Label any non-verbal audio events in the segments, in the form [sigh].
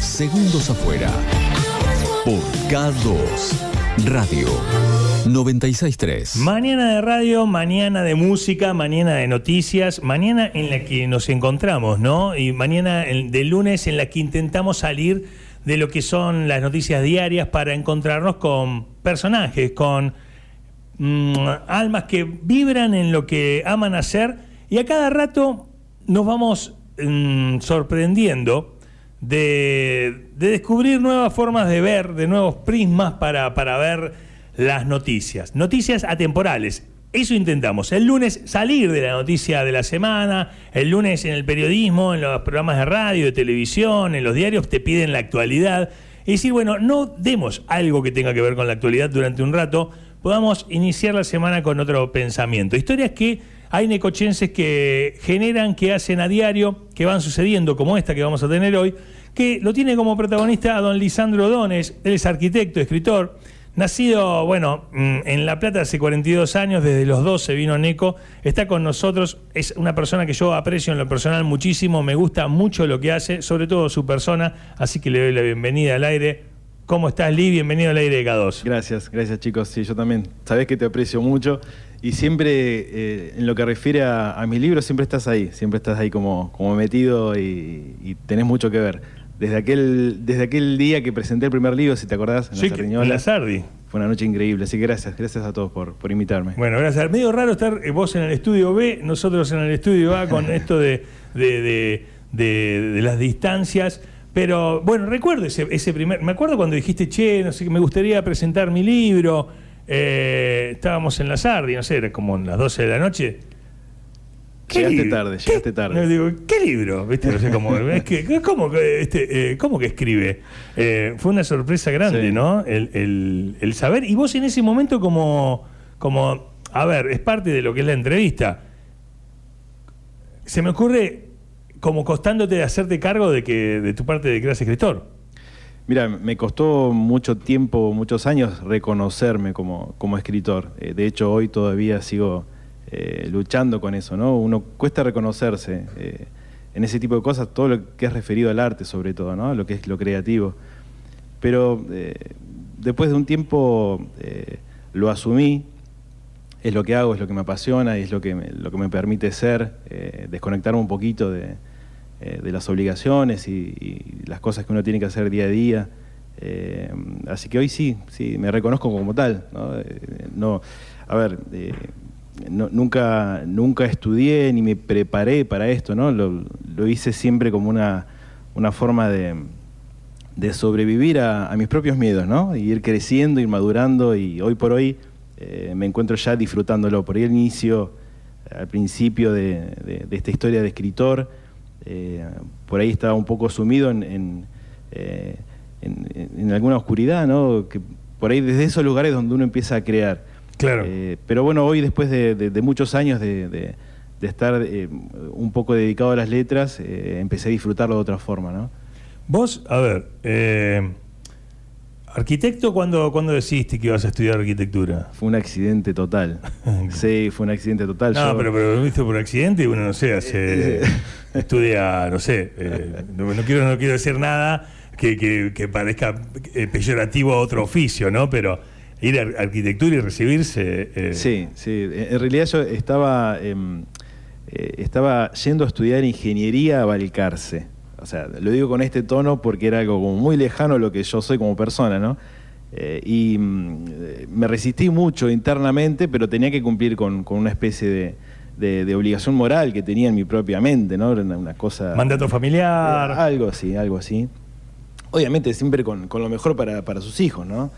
Segundos afuera. Por K2 Radio 963. Mañana de radio, mañana de música, mañana de noticias, mañana en la que nos encontramos, ¿no? Y mañana de lunes en la que intentamos salir de lo que son las noticias diarias para encontrarnos con personajes, con mm, almas que vibran en lo que aman hacer y a cada rato nos vamos mm, sorprendiendo de, descubrir nuevas formas de ver, de nuevos prismas para, para ver las noticias. Noticias atemporales. Eso intentamos. El lunes salir de la noticia de la semana, el lunes en el periodismo, en los programas de radio, de televisión, en los diarios te piden la actualidad. Y decir, bueno, no demos algo que tenga que ver con la actualidad durante un rato, podamos iniciar la semana con otro pensamiento. Historias que hay necochenses que generan, que hacen a diario, que van sucediendo, como esta que vamos a tener hoy, que lo tiene como protagonista a don Lisandro Dones, él es arquitecto, escritor, nacido, bueno, mm, en La Plata hace 42 años, desde los 12 vino Neco, está con nosotros, es una persona que yo aprecio en lo personal muchísimo, me gusta mucho lo que hace, sobre todo su persona, así que le doy la bienvenida al aire. ¿Cómo estás, Lee? Bienvenido al aire de K2. Gracias, gracias chicos. Sí, yo también. Sabés que te aprecio mucho y siempre, eh, en lo que refiere a, mis libros, siempre estás ahí, siempre estás ahí como, como metido y, tenés mucho que ver. Desde aquel, desde aquel día que presenté el primer libro, si te acordás, en la En la Sardi. Fue una noche increíble, así que gracias, gracias a todos por, por invitarme. Bueno, gracias. Medio raro estar eh, vos en el estudio B, nosotros en el estudio A, con [laughs] esto de, de, las distancias. Pero bueno, recuerdo ese, ese primer. Me acuerdo cuando dijiste, che, no sé, me gustaría presentar mi libro. Eh, estábamos en la Sardi, no sé, era como en las 12 de la noche. Llegaste tarde, llegaste tarde. digo, ¿qué libro? ¿Viste? No sé cómo. [laughs] es que, ¿cómo, este, eh, ¿Cómo que escribe? Eh, fue una sorpresa grande, ¿no? El, saber. Y vos en ese momento, como, como. A ver, es parte de lo que es la entrevista. Se me ocurre como costándote de hacerte cargo de que de tu parte de que eras escritor. Mira, me costó mucho tiempo, muchos años reconocerme como, como escritor. Eh, de hecho, hoy todavía sigo eh, luchando con eso, ¿no? Uno cuesta reconocerse eh, en ese tipo de cosas, todo lo que es referido al arte sobre todo, ¿no? Lo que es lo creativo. Pero después de un tiempo lo asumí, es lo que hago, es lo que me apasiona y es lo que lo que me permite ser, desconectarme un poquito de eh, de las obligaciones y, las cosas que uno tiene que hacer día a día. Eh, así que hoy sí, sí, me reconozco como tal. No, eh, a ver, nunca, nunca estudié ni me preparé para esto, ¿no? Lo, hice siempre como una, una forma de, de sobrevivir a, mis propios miedos, ¿no? Y ir creciendo, ir madurando y hoy por hoy me encuentro ya disfrutándolo. Por ahí el inicio, al principio de esta historia de escritor, eh, por ahí estaba un poco sumido en, eh, alguna oscuridad, ¿no? Que por ahí desde esos lugares donde uno empieza a crear. Claro. Eh, pero bueno, hoy después de, muchos años de, estar un poco dedicado a las letras, empecé a disfrutarlo de otra forma, ¿no? Vos, a ver, ¿Arquitecto cuándo, cuando decidiste que ibas a estudiar arquitectura? Fue un accidente total. [laughs] sí, fue un accidente total. No, pero, pero lo viste por accidente y uno, no sé, hace, estudia, no sé, eh, no, quiero, no quiero decir nada que, parezca eh, peyorativo a otro oficio, ¿no? Pero ir a arquitectura y recibirse... Eh, sí, sí. En realidad yo estaba, em, estaba yendo a estudiar ingeniería a Balcarce. O sea, lo digo con este tono porque era algo como muy lejano a lo que yo soy como persona, ¿no? Y mm, me resistí mucho internamente, pero tenía que cumplir con, una especie de, obligación moral que tenía en mi propia mente, ¿no? Una, cosa... Mandato familiar. Eh, algo así, algo así. Obviamente siempre con, lo mejor para, sus hijos, ¿no?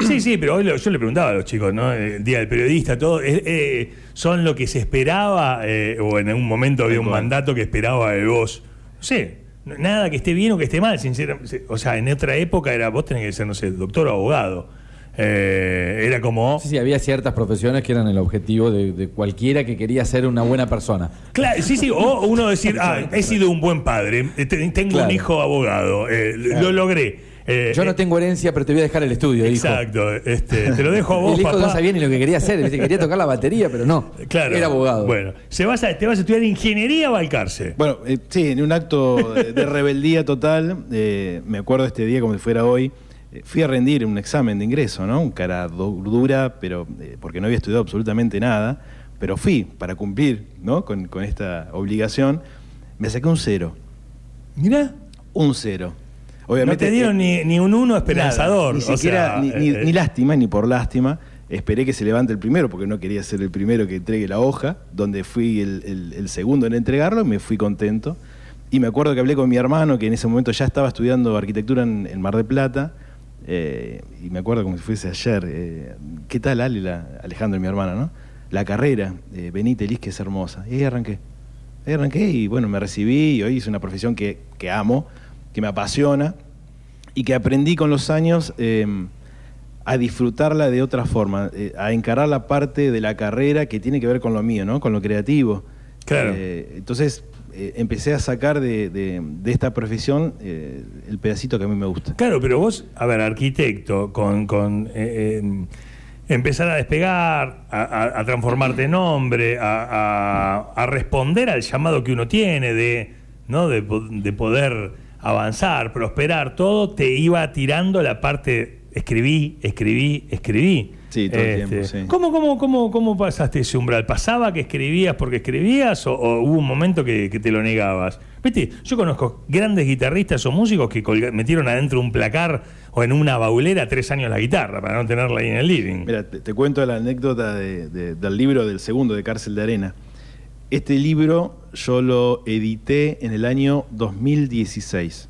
Sí, sí, pero hoy yo le preguntaba a los chicos, ¿no? El día del periodista, todo, eh, ¿son lo que se esperaba o en algún momento había un mandato que esperaba de vos? No sé, nada que esté bien o que esté mal, sinceramente. O sea, en otra época era vos tenés que ser, no sé, doctor o abogado. Eh, era como. Sí, sí, había ciertas profesiones que eran el objetivo de, cualquiera que quería ser una buena persona. Claro, sí, sí, o uno decir, [laughs] ah, he sido un buen padre, tengo un hijo abogado, eh, lo logré. Eh, Yo no eh, tengo herencia, pero te voy a dejar el estudio, hijo. Exacto, este, te lo dejo a [laughs] vos, el hijo papá. no sabía ni lo que quería hacer, quería tocar la batería, pero no. Claro. Era abogado. Bueno, se vas a, te vas a estudiar ingeniería a Balcarce. Bueno, eh, sí, en un acto de, de rebeldía total, eh, me acuerdo de este día como si fuera hoy, eh, fui a rendir un examen de ingreso, ¿no? Un cara du- dura, pero eh, porque no había estudiado absolutamente nada, pero fui para cumplir, ¿no? Con, con esta obligación, me saqué un cero, Mirá, un cero. no te dieron eh, ni, ni un uno esperanzador. Nada, ni o siquiera, sea, ni, ni- eh, ni lástima, ni por lástima. Esperé que se levante el primero, porque no quería ser el primero que entregue la hoja, donde fui el, el- el segundo en entregarlo, me fui contento. Y me acuerdo que hablé con mi hermano, que en ese momento ya estaba estudiando arquitectura en, en Mar del Plata, eh, y me acuerdo como si fuese ayer. eh, ¿Qué tal, Ale, la- Alejandro, mi hermana, no? La carrera, eh, Benítez Liz, que es hermosa. Y ahí arranqué. Ahí arranqué y bueno, me recibí y hoy es una profesión que, que amo, que me apasiona y que aprendí con los años eh, a disfrutarla de otra forma, eh, a encarar la parte de la carrera que tiene que ver con lo mío, ¿no? con lo creativo. Claro. Entonces eh, empecé a sacar de, de- esta profesión eh, el pedacito que a mí me gusta. Claro, pero vos, a ver, arquitecto, con, con eh, empezar a despegar, a, transformarte en hombre, a, responder al llamado que uno tiene de, ¿no? de poder avanzar, prosperar, todo te iba tirando la parte escribí, escribí, escribí. Este, Sí, todo el tiempo, sí. ¿Cómo, cómo, cómo, cómo pasaste ese umbral? ¿Pasaba que escribías porque escribías o, o hubo un momento que, que te lo negabas? Viste, yo conozco grandes guitarristas o músicos que colga- metieron adentro un placar o en una baulera tres años la guitarra para no tenerla ahí en el living. Mira, te, te cuento la anécdota de- de- del libro del segundo de Cárcel de Arena. Este libro yo lo edité en el año 2016.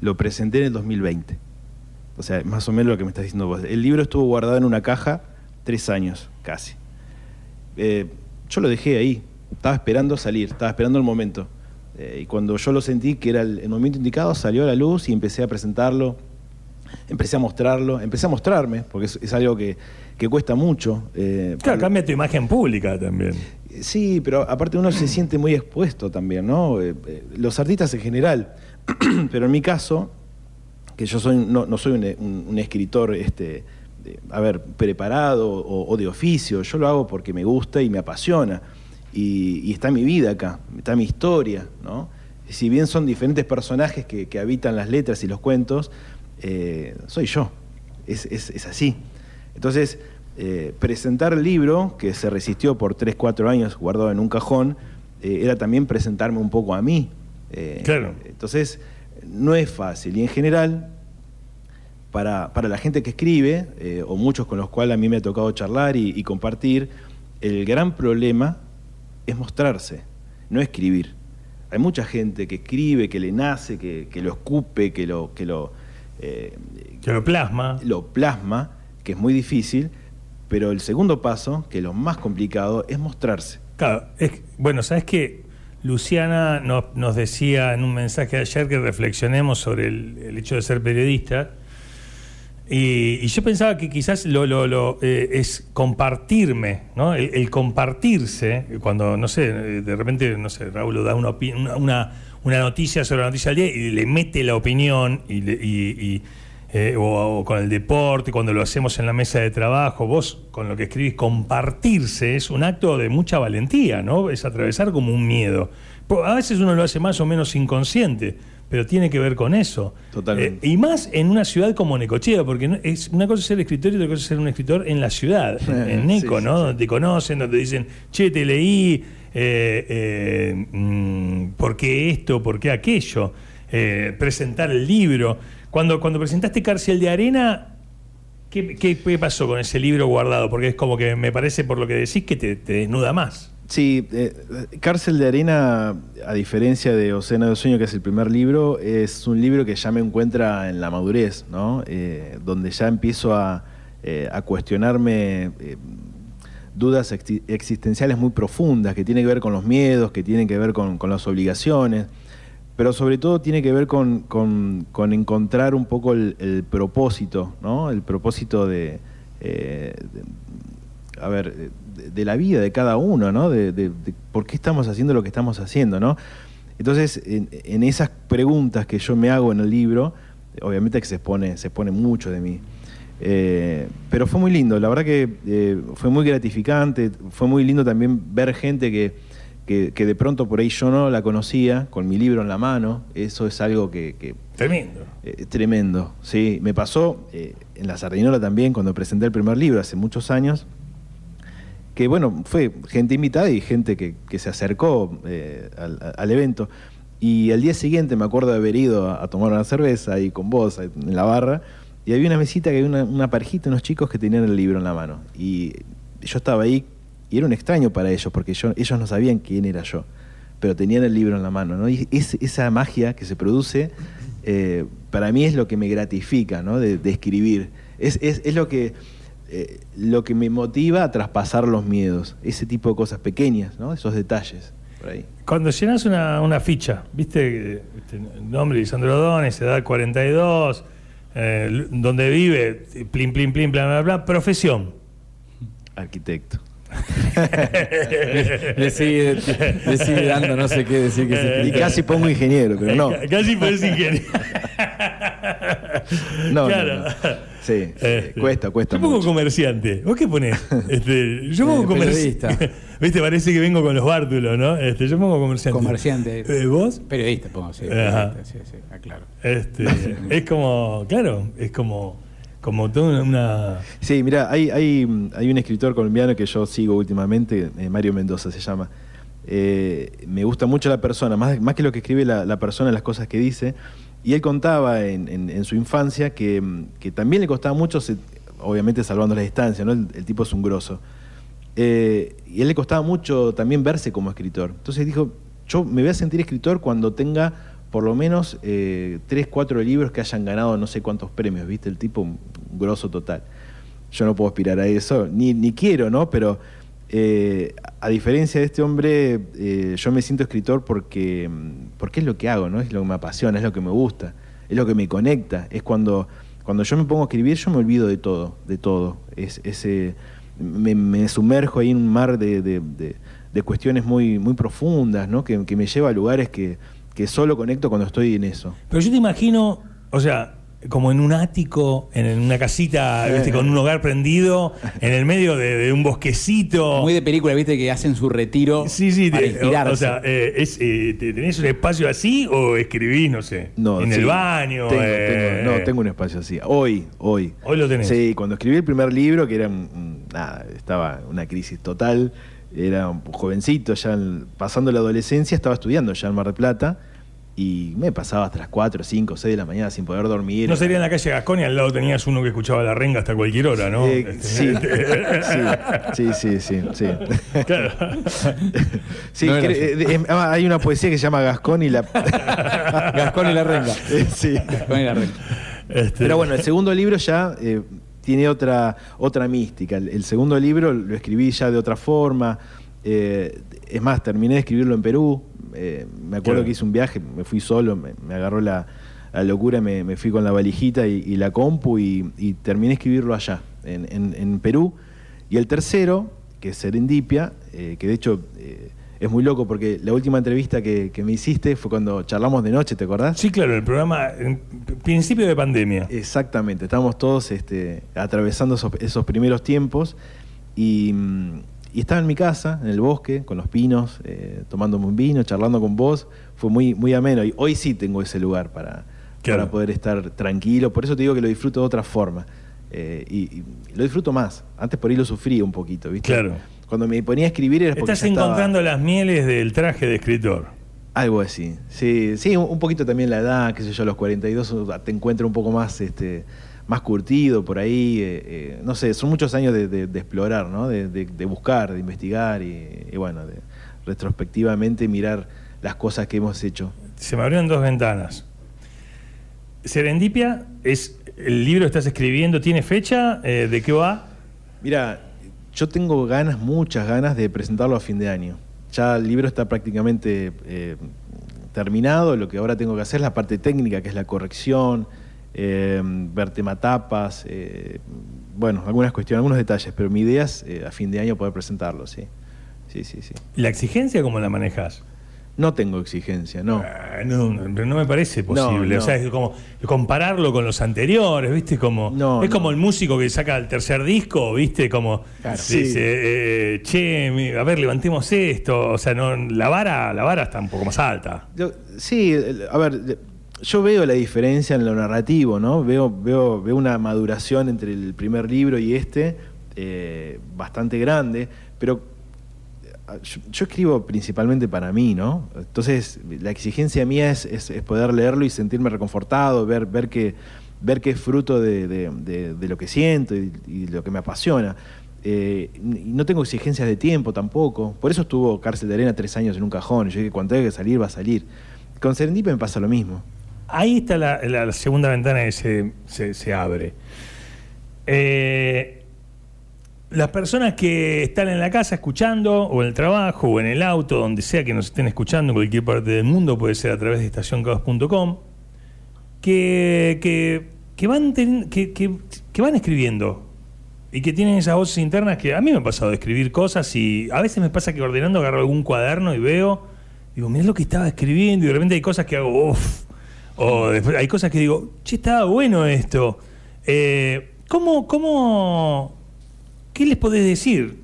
Lo presenté en el 2020. O sea, más o menos lo que me estás diciendo vos. El libro estuvo guardado en una caja tres años, casi. Eh, yo lo dejé ahí. Estaba esperando salir, estaba esperando el momento. Eh, y cuando yo lo sentí que era el, el momento indicado, salió a la luz y empecé a presentarlo. Empecé a mostrarlo, empecé a mostrarme, porque es, es algo que, que cuesta mucho. eh, Claro, cambia tu imagen pública también. Sí, pero aparte uno se siente muy expuesto también, ¿no? Los artistas en general, [clears throat] pero en mi caso, que yo soy, no, no soy un, un- un escritor, este, de- a ver, preparado o, o de oficio, yo lo hago porque me gusta y me apasiona. Y, y está mi vida acá, está mi historia, ¿no? Si bien son diferentes personajes que, que habitan las letras y los cuentos, eh, soy yo, es, es- es así. Entonces, eh, presentar el libro, que se resistió por 3, 4 años guardado en un cajón, eh, era también presentarme un poco a mí. Eh, Claro. Entonces, no es fácil. Y en general, para, para la gente que escribe, eh, o muchos con los cuales a mí me ha tocado charlar y, y compartir, el gran problema es mostrarse, no escribir. Hay mucha gente que escribe, que le nace, que, que lo escupe, que lo, que lo, eh, Que lo plasma. lo plasma, que es muy difícil, pero el segundo paso, que es lo más complicado, es mostrarse. Claro, es- bueno, ¿sabes qué? Luciana nos, decía en un mensaje ayer que reflexionemos sobre el, hecho de ser periodista. Y, yo pensaba que quizás lo, lo- lo, eh, es compartirme, ¿no? El, compartirse, cuando, no sé, de repente, no sé, Raúl da una, una, una- noticia sobre la noticia del día y le mete la opinión y, le- y, eh, o, o con el deporte, cuando lo hacemos en la mesa de trabajo, vos con lo que escribís, compartirse es un acto de mucha valentía, ¿no? Es atravesar como un miedo. A veces uno lo hace más o menos inconsciente, pero tiene que ver con eso. Totalmente. Eh, y más en una ciudad como Necochea, porque es una cosa es ser escritor y otra cosa es ser un escritor en la ciudad, en, en Neco, Sí, ¿no? sí, sí. Donde te conocen, donde dicen, che, te leí, eh, eh, mm, ¿por qué esto? ¿Por qué aquello? Presentar el libro. Cuando, cuando presentaste Cárcel de Arena, ¿qué, qué- pasó con ese libro guardado? Porque es como que me parece, por lo que decís, que te, desnuda más. Sí, eh, Cárcel de Arena, a diferencia de Océano de Sueño, que es el primer libro, es un libro que ya me encuentra en la madurez, ¿no? Eh, donde ya empiezo a, eh, a cuestionarme eh, dudas exi- existenciales muy profundas, que tienen que ver con los miedos, que tienen que ver con, con las obligaciones, pero sobre todo tiene que ver con, con- con encontrar un poco el, propósito, ¿no? El propósito de, eh, a ver, de, la vida de cada uno, ¿no? De, por qué estamos haciendo lo que estamos haciendo, ¿no? Entonces, en, en esas preguntas que yo me hago en el libro, obviamente que se expone, se expone mucho de mí. Eh, pero fue muy lindo, la verdad que eh, fue muy gratificante, fue muy lindo también ver gente que, que, que de pronto por ahí yo no la conocía, con mi libro en la mano, eso es algo que... que Tremendo. eh, tremendo, sí. Me pasó eh, en la Sardinola también, cuando presenté el primer libro hace muchos años, que bueno, fue gente invitada y gente que, que se acercó eh, al, al evento. Y al día siguiente me acuerdo de haber ido a, a tomar una cerveza ahí con vos en la barra, y había una mesita que había una, una parejita, unos chicos que tenían el libro en la mano. Y yo estaba ahí y era un extraño para ellos, porque yo, ellos no sabían quién era yo, pero tenían el libro en la mano. ¿no? Y es- esa magia que se produce, eh, para mí es lo que me gratifica ¿no? de, de escribir. Es, es- es lo, que, eh, lo que me motiva a traspasar los miedos, ese tipo de cosas pequeñas, ¿no? esos detalles. Por ahí. Cuando llenas una, una ficha, ¿viste? Este, nombre Lisandro Dones, edad 42, eh, donde vive, plin, plin, plin, bla, bla, bla, profesión. Arquitecto. Le sigue, le sigue dando no sé qué decir que Y se casi pongo ingeniero, pero no. [laughs] Casi puedes ingeniero. No, no, Claro. no. Sí, sí, Este, cuesta, cuesta Yo pongo mucho. comerciante. ¿Vos qué ponés? Este, yo pongo Eh, comerciante. periodista. [laughs] Viste, parece que vengo con los bártulos, ¿no? Este, yo pongo comerciante. Comerciante. Eh, ¿Vos? Periodista, pongo, sí. Ajá. periodista, Sí, sí, aclaro. Este, [laughs] es como, claro, es como, como toda una. Sí, mira, hay, hay, hay un escritor colombiano que yo sigo últimamente, eh, Mario Mendoza se llama. Eh, me gusta mucho la persona, más, más que lo que escribe la, la persona, las cosas que dice. Y él contaba en, su infancia que, que también le costaba mucho, obviamente salvando la distancia, ¿no? el, tipo es un grosso. Eh, y él le costaba mucho también verse como escritor. Entonces dijo, yo me voy a sentir escritor cuando tenga por lo menos eh, tres, cuatro libros que hayan ganado no sé cuántos premios, ¿viste? El tipo grosso total. Yo no puedo aspirar a eso, ni, ni quiero, ¿no? Pero eh, a diferencia de este hombre, eh, yo me siento escritor porque, porque es lo que hago, ¿no? Es lo que me apasiona, es lo que me gusta, es lo que me conecta. Es cuando, cuando yo me pongo a escribir, yo me olvido de todo, de todo. Es, ese, me, me sumerjo ahí en un mar de, de- de- de cuestiones muy, muy profundas, ¿no? Que, que me lleva a lugares que, que solo conecto cuando estoy en eso. Pero yo te imagino, o sea, como en un ático, en, una casita, ¿viste? con un hogar prendido, en el medio de, de un bosquecito. Muy de película, viste, que hacen su retiro Sí, sí, para inspirarse. o, o sea, eh, es, eh, te- ¿tenés un espacio así o escribís, no sé, No, en sí. el baño? Tengo, eh, tengo- no, tengo un espacio así. Hoy, hoy. Hoy lo tenés. Sí, cuando escribí el primer libro, que era nada, estaba una crisis total, era un jovencito, ya pasando la adolescencia, estaba estudiando ya en Mar del Plata y me pasaba hasta las 4, 5, 6 de la mañana sin poder dormir. No sería en la calle Gascón y al lado tenías uno que escuchaba la renga hasta cualquier hora, ¿no? Eh, Este, sí, sí, sí, sí, sí, sí. Claro. Sí, No así. eh, eh, ah, hay una poesía que se llama Gascón y la... [laughs] Gascón y la renga. sí. Con el arreglo. Este, Pero bueno, el segundo libro ya eh, tiene otra, otra mística. El, el segundo libro lo escribí ya de otra forma. Eh, es más, terminé de escribirlo en Perú. Eh, me acuerdo Claro. que hice un viaje, me fui solo, me, me agarró la, la locura, me, me fui con la valijita y, y la compu y, y terminé de escribirlo allá, en, en- en Perú. Y el tercero, que es Serendipia, eh, que de hecho eh, es muy loco porque la última entrevista que, que me hiciste fue cuando charlamos de noche, ¿te acordás? Sí, claro, el programa, en principio de pandemia. Exactamente, estábamos todos este, atravesando esos, esos primeros tiempos y, mm, y estaba en mi casa, en el bosque, con los pinos, eh, tomándome un vino, charlando con vos, fue muy, muy ameno y hoy sí tengo ese lugar para, Claro. para poder estar tranquilo, por eso te digo que lo disfruto de otra forma eh, y, y lo disfruto más, antes por ahí lo sufría un poquito, ¿viste? Claro. Cuando me ponía a escribir era porque Estás estaba- encontrando las mieles del traje de escritor. algo así, sí, sí, un un poquito también la edad, qué sé yo, a los 42 te encuentro un poco más, este, más curtido por ahí, eh, eh, no sé, son muchos años de, de- de explorar, ¿no? De, buscar, de investigar y, y bueno, de retrospectivamente mirar las cosas que hemos hecho. Se me abrieron dos ventanas. Serendipia es el libro que estás escribiendo, ¿tiene fecha? Eh, ¿De qué va? Mira, yo tengo ganas, muchas ganas de presentarlo a fin de año. Ya el libro está prácticamente terminado, lo que ahora tengo que hacer es la parte técnica, que es la corrección, eh, ver tematapas, eh, bueno, algunas cuestiones, algunos detalles, pero mi idea es eh, a fin de año poder presentarlo, sí. Sí, sí, sí. ¿La exigencia cómo la manejas? No tengo exigencia, no. Ah, No, me parece posible. No, no. O sea, es como compararlo con los anteriores, ¿viste? Como, No, es como el músico que saca el tercer disco, ¿viste? Como Claro. dice, Sí. eh, che, a ver, levantemos esto. O sea, no, la vara, la vara está un poco más alta. Yo- sí, a ver, yo veo la diferencia en lo narrativo, ¿no? Veo, veo, veo una maduración entre el primer libro y este eh, bastante grande, pero eh, yo, escribo principalmente para mí, ¿no? Entonces, la exigencia mía es, es- poder leerlo y sentirme reconfortado, ver, ver que ver que es fruto de, de- lo que siento y, y lo que me apasiona. Eh, no tengo exigencias de tiempo tampoco. Por eso estuvo Cárcel de Arena tres años en un cajón. Yo dije, cuando tenga que salir, va a salir. Con Serendipia me pasa lo mismo. Ahí está la, segunda ventana que se, se- abre. Eh, las personas que están en la casa escuchando, o en el trabajo, o en el auto, donde sea que nos estén escuchando, en cualquier parte del mundo, puede ser a través de estacioncaos.com, que, que, que van que- que van escribiendo y que tienen esas voces internas que a mí me ha pasado de escribir cosas y a veces me pasa que ordenando agarro algún cuaderno y veo, digo, mirá lo que estaba escribiendo y de repente hay cosas que hago, uff, o hay cosas que digo, che, estaba bueno esto. Eh, ¿Cómo, cómo, qué les podés decir?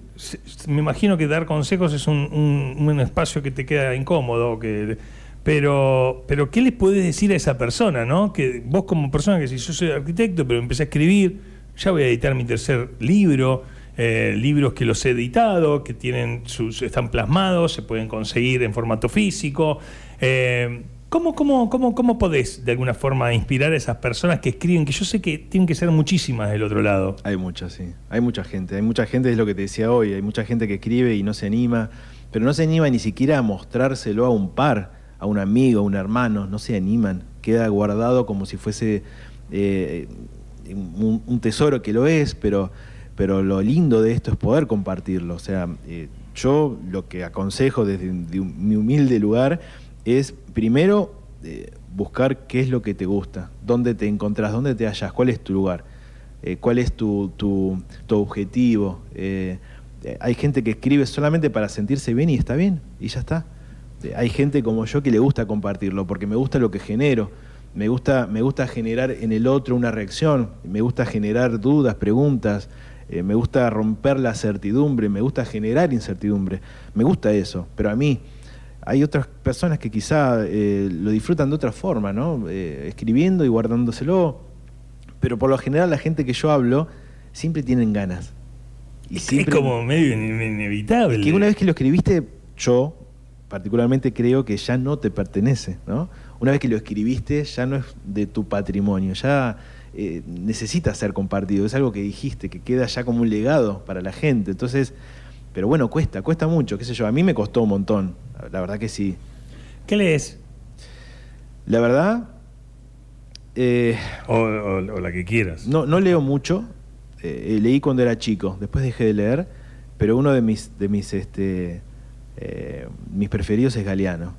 Me imagino que dar consejos es un espacio que te queda incómodo, que, pero, pero ¿qué les podés decir a esa persona, no? Que vos como persona que si yo soy arquitecto, pero empecé a escribir, ya voy a editar mi tercer libro, eh, libros que los he editado, que tienen sus, están plasmados, se pueden conseguir en formato físico. Eh, ¿cómo, cómo, cómo, ¿Cómo podés de alguna forma inspirar a esas personas que escriben? Que yo sé que tienen que ser muchísimas del otro lado. Hay muchas, sí. Hay mucha gente. Hay mucha gente, es lo que te decía hoy. Hay mucha gente que escribe y no se anima. Pero no se anima ni siquiera a mostrárselo a un par, a un amigo, a un hermano. No se animan. Queda guardado como si fuese eh, un, tesoro que lo es, pero, pero lo lindo de esto es poder compartirlo. O sea, eh, yo lo que aconsejo desde mi humilde lugar es primero eh, buscar qué es lo que te gusta, dónde te encontrás, dónde te hallas, cuál es tu lugar, eh, cuál es tu, tu- tu objetivo. Eh, hay gente que escribe solamente para sentirse bien y está bien, y ya está. Hay gente como yo que le gusta compartirlo, porque me gusta lo que genero. Me gusta, me gusta generar en el otro una reacción, me gusta generar dudas, preguntas, me gusta romper la certidumbre, me gusta generar incertidumbre, me gusta eso, pero a mí hay otras personas que quizá eh, lo disfrutan de otra forma, ¿no? Eh, escribiendo y guardándoselo, pero por lo general la gente que yo hablo siempre tienen ganas. Y es siempre- como medio in- inevitable. que una vez que lo escribiste, yo particularmente creo que ya no te pertenece, ¿no? Una vez que lo escribiste, ya no es de tu patrimonio, ya eh, necesita ser compartido, es algo que dijiste, que queda ya como un legado para la gente. Entonces, pero bueno, cuesta, cuesta mucho, qué sé yo, a mí me costó un montón, la verdad que sí. ¿Qué lees? La verdad, eh, O, o- o la que quieras. no, no leo mucho, eh, leí cuando era chico, después dejé de leer, pero uno de mis, de mis, este, eh, mis preferidos es Galeano.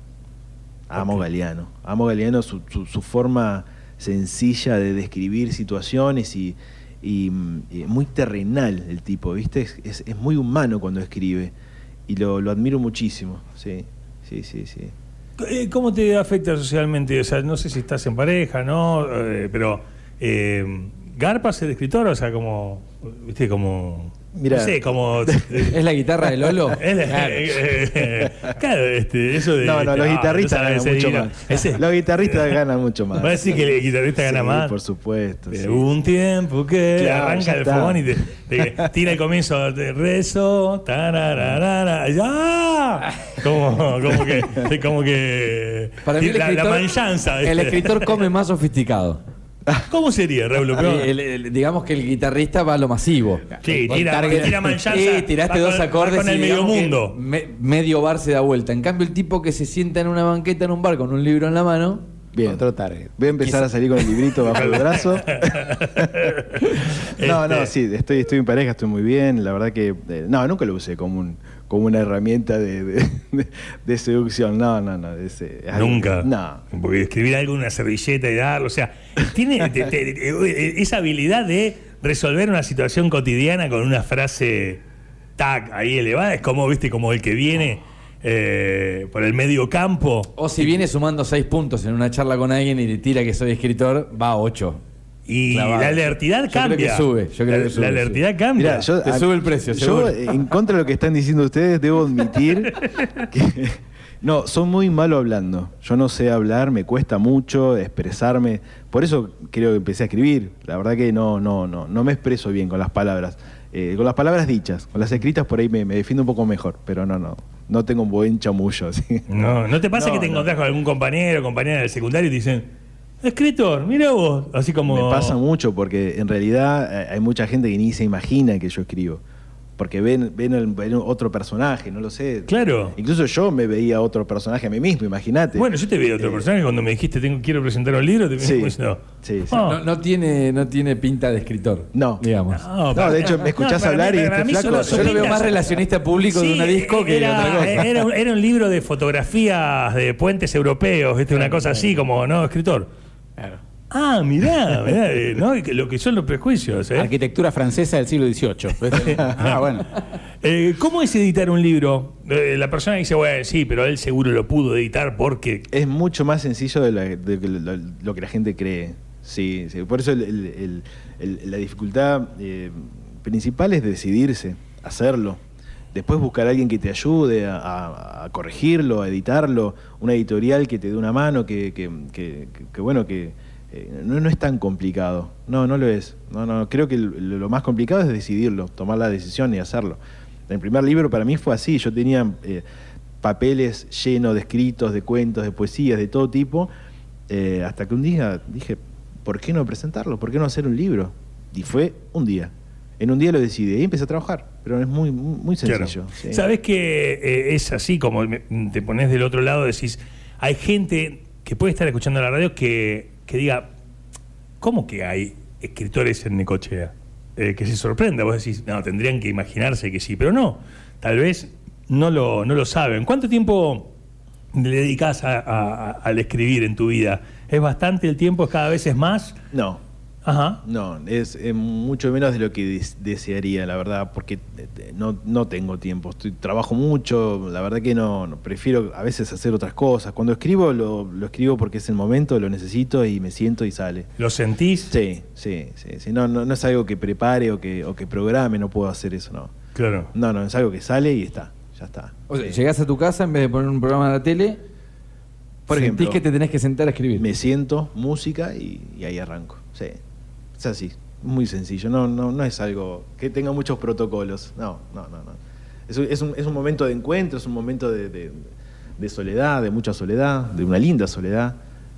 Amo. Galeano. Amo Galeano, su, su- su forma sencilla de describir situaciones y, y, mm, y muy terrenal el tipo, ¿viste? Es, es- muy humano cuando escribe y lo, lo admiro muchísimo, sí, sí, sí, sí. Eh, ¿Cómo te afecta socialmente? O sea, no sé si estás en pareja, ¿no? Eh, pero, eh, ¿Garpa ser escritor? O sea, como, viste, como... Mirá. No sé, como... [laughs] ¿Es la guitarra de Lolo? [laughs] Es la- Claro. [laughs] claro, este, eso de... No, no, los ah, guitarristas no ganan mucho más. Ese- Los guitarristas ganan mucho más. ¿Va a decir que el guitarrista gana Sí, más? por supuesto. Sí. hubo un tiempo que Claro, arranca el está. fogón y te, te tira el comienzo de rezo, tarararara, ¡ya! Como, como que, como que Para mí el la, la escritor, el escritor come más sofisticado. ¿Cómo sería, Raúl? Pero- El- el- digamos que el guitarrista va a lo masivo. Sí, tira- target- tira manyanza, Sí, tiraste dos acordes con el y medio mundo. me- medio bar se da vuelta. En cambio, el tipo que se sienta en una banqueta en un bar con un libro en la mano, Bien. Otro target. Voy a empezar a salir con el librito bajo el brazo. [laughs] no, no, Este- sí, estoy, estoy en pareja, estoy muy bien. La verdad que. eh, no, nunca lo usé como, un, como una herramienta de, de- de- de seducción. No, no, no. Nunca. No. Porque escribir algo en una servilleta y darlo. O sea, tiene te- te- esa habilidad de resolver una situación cotidiana con una frase tac ahí elevada. Es como, viste, como el que viene. eh, por el medio campo. O si viene sumando seis puntos en una charla con alguien y le tira que soy escritor, va a ocho. Y Clavado. la alertidad Yo creo cambia. que sube, yo creo la, que sube, la alertidad cambia. Mirá, yo- Te a- sube el precio, Yo, seguro. en contra de lo que están diciendo ustedes, debo admitir [laughs] que. No, son muy malo hablando. Yo no sé hablar, me cuesta mucho expresarme. Por eso creo que empecé a escribir. La verdad que no, no, no, no me expreso bien con las palabras. Eh, con las palabras dichas, con las escritas por ahí me, me defiendo un poco mejor, pero no, no. No tengo un buen chamullo. [laughs] ¿sí? No, ¿no te pasa No, que te no. encontrás con algún compañero o compañera del secundario y te dicen, escritor, mira vos, así como... Me pasa mucho porque en realidad eh, hay mucha gente que ni se imagina que yo escribo. Porque ven, ven, el- ven otro personaje, no lo sé. Claro. Incluso yo me veía otro personaje a mí mismo, imagínate. Bueno, yo te vi otro Eh, personaje cuando me dijiste tengo, quiero presentar un libro, te Sí, diciendo, sí, sí. "Ah, No, no tiene, no tiene pinta de escritor. No. Digamos. no, No, de hecho, me escuchás para hablar mí- y este flaco- Yo lo veo más relacionista público de una disco que era, otra cosa. Era, un- era un libro de fotografías de puentes europeos, ¿viste? una cosa así como, ¿no? Escritor. Claro. Ah, mirá, mirá, eh, ¿no? Lo que son los prejuicios, ¿eh? Arquitectura francesa del siglo XVIII. [laughs] ah, bueno. Eh, ¿Cómo es editar un libro? Eh, la persona dice, bueno, sí, pero él seguro lo pudo editar porque... Es mucho más sencillo de, la- de lo, lo que la gente cree. Sí, sí. Por eso el- el- el- el- la dificultad eh, principal es decidirse, hacerlo. Después buscar a alguien que te ayude a, corregirlo, a editarlo, una editorial que te dé una mano, que, bueno, que eh, no, es tan complicado. No, no lo es. No, no, creo que lo más complicado es decidirlo, tomar la decisión y hacerlo. El primer libro para mí fue así. Yo tenía eh, papeles llenos de escritos, de cuentos, de poesías, de todo tipo, eh, hasta que un día dije, ¿por qué no presentarlo? ¿Por qué no hacer un libro? Y fue un día. En un día lo decidí y empecé a trabajar, pero es muy, muy sencillo. Claro. sí. Sabes que eh, es así, como te pones del otro lado, decís, hay gente que puede estar escuchando la radio que, que diga, ¿cómo que hay escritores en Necochea? Eh, que se sorprenda, vos decís, no, tendrían que imaginarse que sí, pero no, tal vez no lo, no lo saben. ¿Cuánto tiempo le dedicas a- a- a- al escribir en tu vida? ¿Es bastante el tiempo? ¿Es cada vez es más? No, Ajá. no, es, mucho menos de lo que des- desearía, la verdad, porque eh, no, no tengo tiempo. Estoy, trabajo mucho, la verdad que no, no, prefiero a veces hacer otras cosas. Cuando escribo, lo, lo escribo porque es el momento, lo necesito y me siento y sale. ¿Lo sentís? Sí, sí, sí. sí. No, no, no es algo que prepare o que, o que programe, no puedo hacer eso, no. Claro. No, no, es algo que sale y está, ya está. O sea, llegás a tu casa en vez de poner un programa de la tele, Por sentís ejemplo, que te tenés que sentar a escribir. me siento, música y, y ahí arranco. Sí, es así, muy sencillo. No, no, no es algo que tenga muchos protocolos. No, no, no, no. Es, un- es un, es un momento de encuentro, es un momento de, de- de soledad, de mucha soledad, de una linda soledad.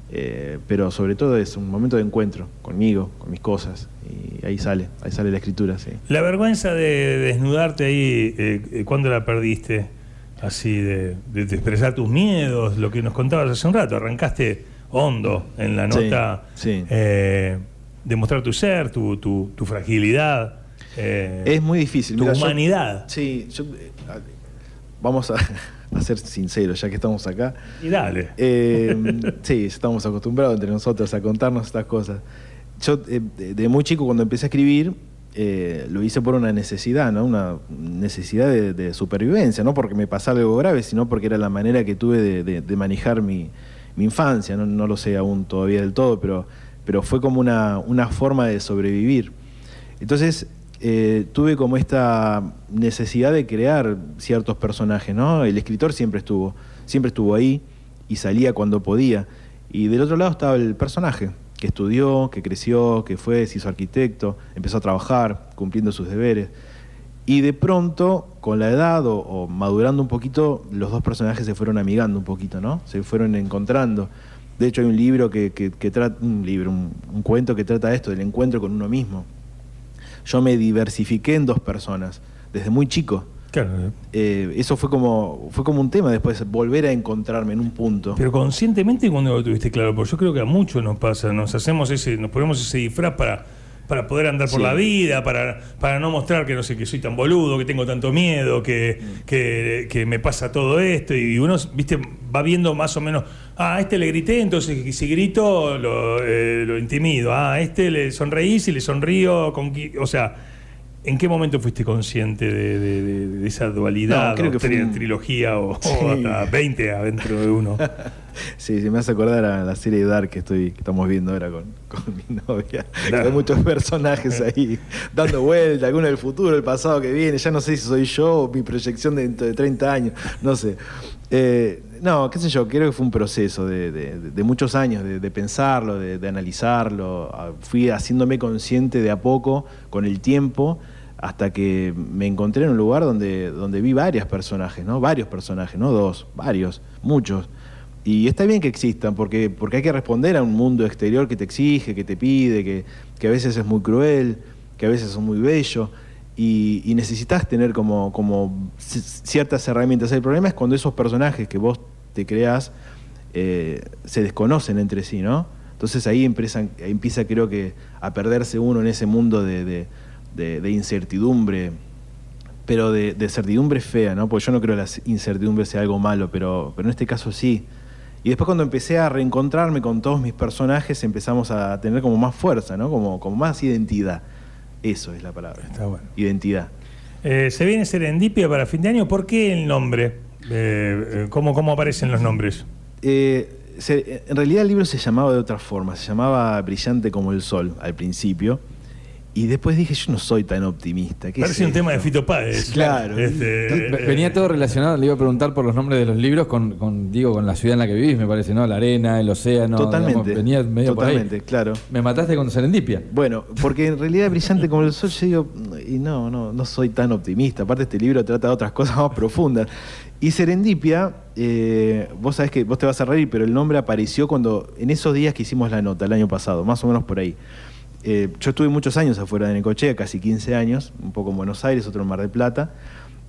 eh, pero sobre todo es un momento de encuentro conmigo, con mis cosas. Y ahí sale, ahí sale la escritura, sí. La vergüenza de desnudarte ahí, eh, eh, ¿cuándo la perdiste? Así, de, de- expresar tus miedos, lo que nos contabas hace un rato. Arrancaste hondo en la Sí, nota, sí. eh, de mostrar tu ser, tu, tu- tu fragilidad, eh, Es muy difícil. tu Mira, yo- humanidad. sí, yo, eh, vamos a, [laughs] a ser sinceros, ya que estamos acá. Y dale. Eh, [laughs] sí, estamos acostumbrados entre nosotros a contarnos estas cosas. Yo, eh, de, de muy chico, cuando empecé a escribir, eh, lo hice por una necesidad, ¿no? Una necesidad de, de supervivencia, no porque me pasara algo grave, sino porque era la manera que tuve de, de- de manejar mi, mi infancia. No, no lo sé aún todavía del todo, pero, pero fue como una, una forma de sobrevivir. Entonces, eh, tuve como esta necesidad de crear ciertos personajes, ¿no? El escritor siempre estuvo, siempre estuvo ahí y salía cuando podía. Y del otro lado estaba el personaje, que estudió, que creció, que fue, se hizo arquitecto, empezó a trabajar, cumpliendo sus deberes. Y de pronto, con la edad o, o madurando un poquito, los dos personajes se fueron amigando un poquito, ¿no? Se fueron encontrando. De hecho, hay un libro que, que, que trata, un libro, un, un cuento que trata esto, del encuentro con uno mismo. Yo me diversifiqué en dos personas, desde muy chico. Claro. Eh, eso fue como, fue como un tema después, volver a encontrarme en un punto. Pero conscientemente cuando lo tuviste claro, porque yo creo que a muchos nos pasa, nos hacemos ese, nos ponemos ese disfraz para, para poder andar por Sí. la vida, para, para no mostrar que no sé, que soy tan boludo, que tengo tanto miedo, que, que, que me pasa todo esto, y uno, viste, va viendo más o menos, ah, a este le grité, entonces si grito lo, eh, lo intimido, ah, a este le sonreí, si le sonrío, con o sea, ¿En qué momento fuiste consciente de, de- de- de esa dualidad, No, creo que fue un- trilogía o, hasta 20 adentro de uno? [laughs] Sí, sí, me hace acordar a la serie Dark que estoy que estamos viendo ahora con, con mi novia. Claro. Hay muchos personajes ahí dando vuelta, alguno del futuro, el pasado que viene. Ya no sé si soy yo o mi proyección de dentro de 30 años, no sé. Eh, no, qué sé yo, creo que fue un proceso de, de- de muchos años, de, de pensarlo, de, de analizarlo. Ah, Fui haciéndome consciente de a poco, con el tiempo, hasta que me encontré en un lugar donde, donde vi varios personajes, ¿no? Varios personajes, no dos, varios, muchos. Y está bien que existan, porque, porque hay que responder a un mundo exterior que te exige, que te pide, que, que a veces es muy cruel, que a veces es muy bello, y, necesitas tener como, como ci- ciertas herramientas. El problema es cuando esos personajes que vos te creas eh, se desconocen entre sí, ¿no? Entonces ahí empiezan, empieza creo que a perderse uno en ese mundo de- de- de incertidumbre, pero de, de certidumbre fea, ¿no? Porque yo no creo que la incertidumbre sea algo malo, pero, pero en este caso sí. Y después cuando empecé a reencontrarme con todos mis personajes, empezamos a tener como más fuerza, ¿no? Como, como más identidad. Eso es la palabra. Está bueno. Identidad. Eh, se viene Serendipia para fin de año. ¿Por qué el nombre? Eh, eh, ¿cómo, ¿Cómo aparecen los nombres? Eh, se- en realidad el libro se llamaba de otra forma, se llamaba Brillante como el Sol al principio. Y después dije, yo no soy tan optimista. ¿qué Parece es un tema de? Fito Páez. Claro. Este, eh, Venía todo relacionado, le iba a preguntar por los nombres de los libros con, con, digo, con la ciudad en la que vivís, me parece, ¿no? La arena, el océano. Totalmente. digamos, venía medio totalmente, por ahí. claro. Me mataste con Serendipia. Bueno, porque en realidad brillante como el sol, yo digo, y no, no, no soy tan optimista. Aparte, este libro trata de otras cosas más profundas. Y Serendipia, eh, vos sabés que vos te vas a reír, pero el nombre apareció cuando, en esos días que hicimos la nota, el año pasado, más o menos por ahí. Eh, yo estuve muchos años afuera de Necochea, casi 15 años, un poco en Buenos Aires, otro en Mar del Plata.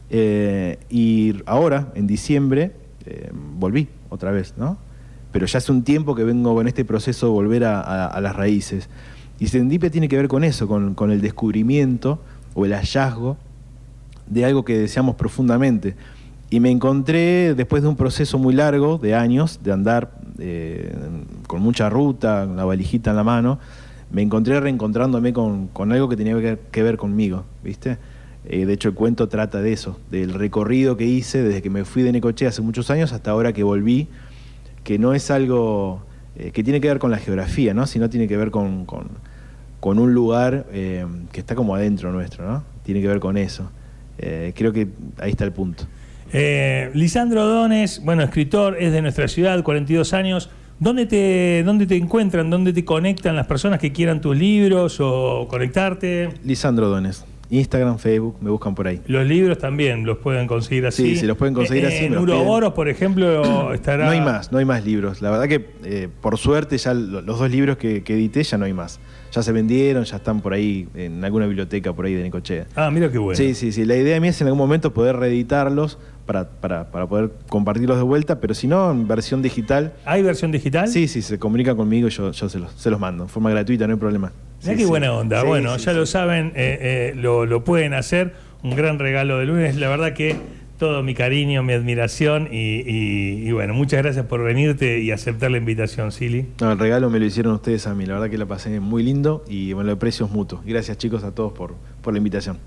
Eh, y ahora, en diciembre, eh, volví otra vez, ¿no? Pero ya hace un tiempo que vengo con este proceso de volver a, a- a las raíces. Y Serendipia tiene que ver con eso, con, con el descubrimiento o el hallazgo de algo que deseamos profundamente. Y me encontré, después de un proceso muy largo, de años, de andar eh, con mucha ruta, la valijita en la mano, me encontré reencontrándome con, con algo que tenía que, que ver conmigo, ¿viste? Eh, de hecho, el cuento trata de eso, del recorrido que hice desde que me fui de Necochea hace muchos años hasta ahora que volví, que no es algo eh, que tiene que ver con la geografía, ¿no? sino tiene que ver con, con- con un lugar eh, que está como adentro nuestro, ¿no? tiene que ver con eso. Eh, creo que ahí está el punto. eh, Lisandro Dones, bueno, escritor, es de nuestra ciudad, 42 años. ¿Dónde te, ¿Dónde te encuentran? ¿Dónde te conectan las personas que quieran tus libros o conectarte? Lisandro Dones, Instagram, Facebook, me buscan por ahí. Los libros también los pueden conseguir así. Sí, si los pueden conseguir Eh, así, En. Uroboros, por ejemplo, [clears throat] estará. No hay más, no hay más libros. La verdad que, eh, por suerte, ya lo- los dos libros que, que edité ya no hay más. Ya se vendieron, ya están por ahí en alguna biblioteca por ahí de Necochea. Ah, mira qué bueno. Sí, sí, sí. La idea mía es en algún momento poder reeditarlos para, para, para poder compartirlos de vuelta, pero si no, en versión digital. ¿Hay versión digital? Sí, sí, se comunican conmigo y yo, yo se, los, se los mando. En forma gratuita, no hay problema. Mirá Sí, qué sí. buena onda. Sí, bueno, sí, ya sí. lo saben, eh, eh, lo, lo pueden hacer. Un gran regalo de lunes. La verdad que todo mi cariño, mi admiración y, y- y bueno, muchas gracias por venirte y aceptar la invitación, Silly. No, el regalo me lo hicieron ustedes a mí. La verdad que la pasé muy lindo y bueno, el precio es mutuo. Gracias, chicos, a todos por, por la invitación.